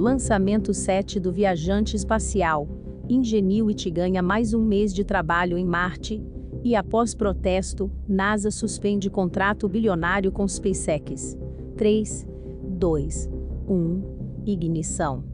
Lançamento 7 do viajante espacial. Ingenuity ganha mais um mês de trabalho em Marte. E após protesto, NASA suspende contrato bilionário com SpaceX. 3, 2, 1. Ignição.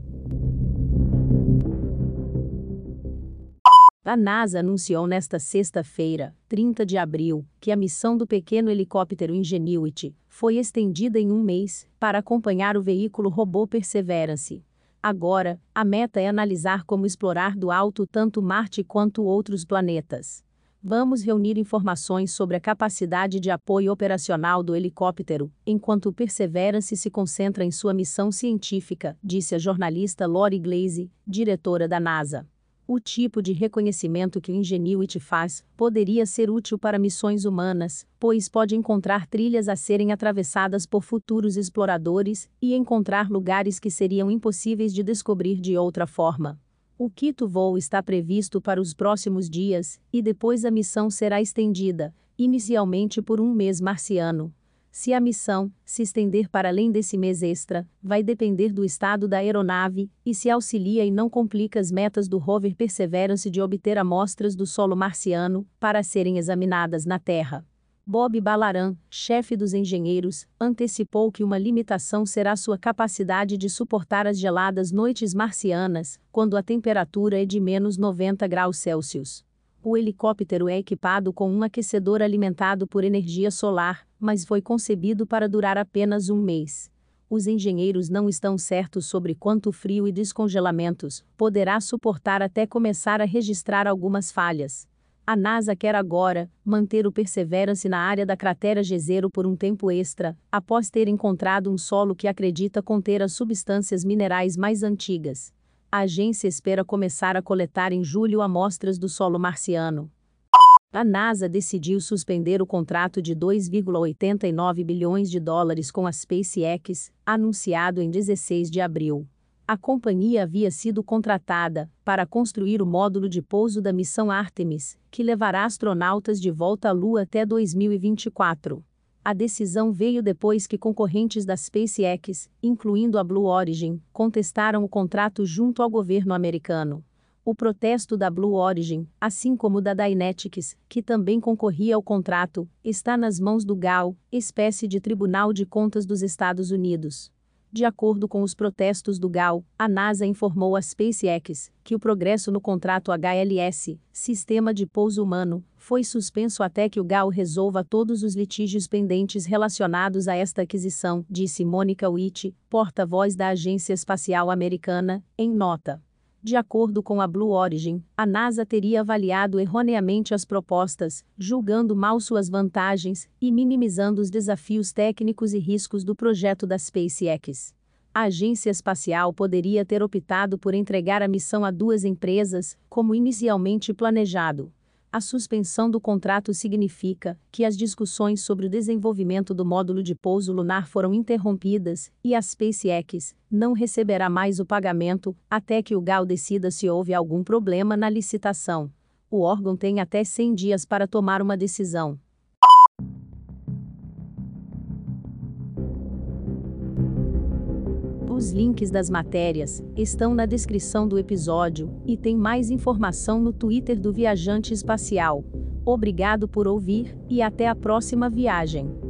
A NASA anunciou nesta sexta-feira, 30 de abril, que a missão do pequeno helicóptero Ingenuity foi estendida em um mês para acompanhar o veículo robô Perseverance. Agora, a meta é analisar como explorar do alto tanto Marte quanto outros planetas. Vamos reunir informações sobre a capacidade de apoio operacional do helicóptero, enquanto o Perseverance se concentra em sua missão científica, disse a jornalista Lori Glaze, diretora da NASA. O tipo de reconhecimento que o Ingenuity faz poderia ser útil para missões humanas, pois pode encontrar trilhas a serem atravessadas por futuros exploradores e encontrar lugares que seriam impossíveis de descobrir de outra forma. O quinto voo está previsto para os próximos dias, e depois a missão será estendida, inicialmente por um mês marciano. Se a missão se estender para além desse mês extra, vai depender do estado da aeronave e se auxilia e não complica as metas do rover Perseverance de obter amostras do solo marciano para serem examinadas na Terra. Bob Balaran, chefe dos engenheiros, antecipou que uma limitação será sua capacidade de suportar as geladas noites marcianas, quando a temperatura é de menos 90 graus Celsius. O helicóptero é equipado com um aquecedor alimentado por energia solar, mas foi concebido para durar apenas um mês. Os engenheiros não estão certos sobre quanto frio e descongelamentos poderá suportar até começar a registrar algumas falhas. A NASA quer agora manter o Perseverance na área da cratera Jezero por um tempo extra, após ter encontrado um solo que acredita conter as substâncias minerais mais antigas a agência espera começar a coletar em julho amostras do solo marciano. A NASA decidiu suspender o contrato de 2,89 bilhões de dólares com a SpaceX, anunciado em 16 de abril. A companhia havia sido contratada para construir o módulo de pouso da missão Artemis, que levará astronautas de volta à Lua até 2024. A decisão veio depois que concorrentes da SpaceX, incluindo a Blue Origin, contestaram o contrato junto ao governo americano. O protesto da Blue Origin, assim como da Dynetics, que também concorria ao contrato, está nas mãos do GAO, espécie de Tribunal de Contas dos Estados Unidos. De acordo com os protestos do GAL, a NASA informou à SpaceX que o progresso no contrato HLS, Sistema de Pouso Humano, foi suspenso até que o GAL resolva todos os litígios pendentes relacionados a esta aquisição, disse Mônica Witt, porta-voz da Agência Espacial Americana, em nota. De acordo com a Blue Origin, a NASA teria avaliado erroneamente as propostas, julgando mal suas vantagens e minimizando os desafios técnicos e riscos do projeto da SpaceX. A agência espacial poderia ter optado por entregar a missão a duas empresas, como inicialmente planejado. A suspensão do contrato significa que as discussões sobre o desenvolvimento do módulo de pouso lunar foram interrompidas e a SpaceX não receberá mais o pagamento até que o GAL decida se houve algum problema na licitação. O órgão tem até 100 dias para tomar uma decisão. Os links das matérias estão na descrição do episódio e tem mais informação no Twitter do Viajante Espacial. Obrigado por ouvir e até a próxima viagem.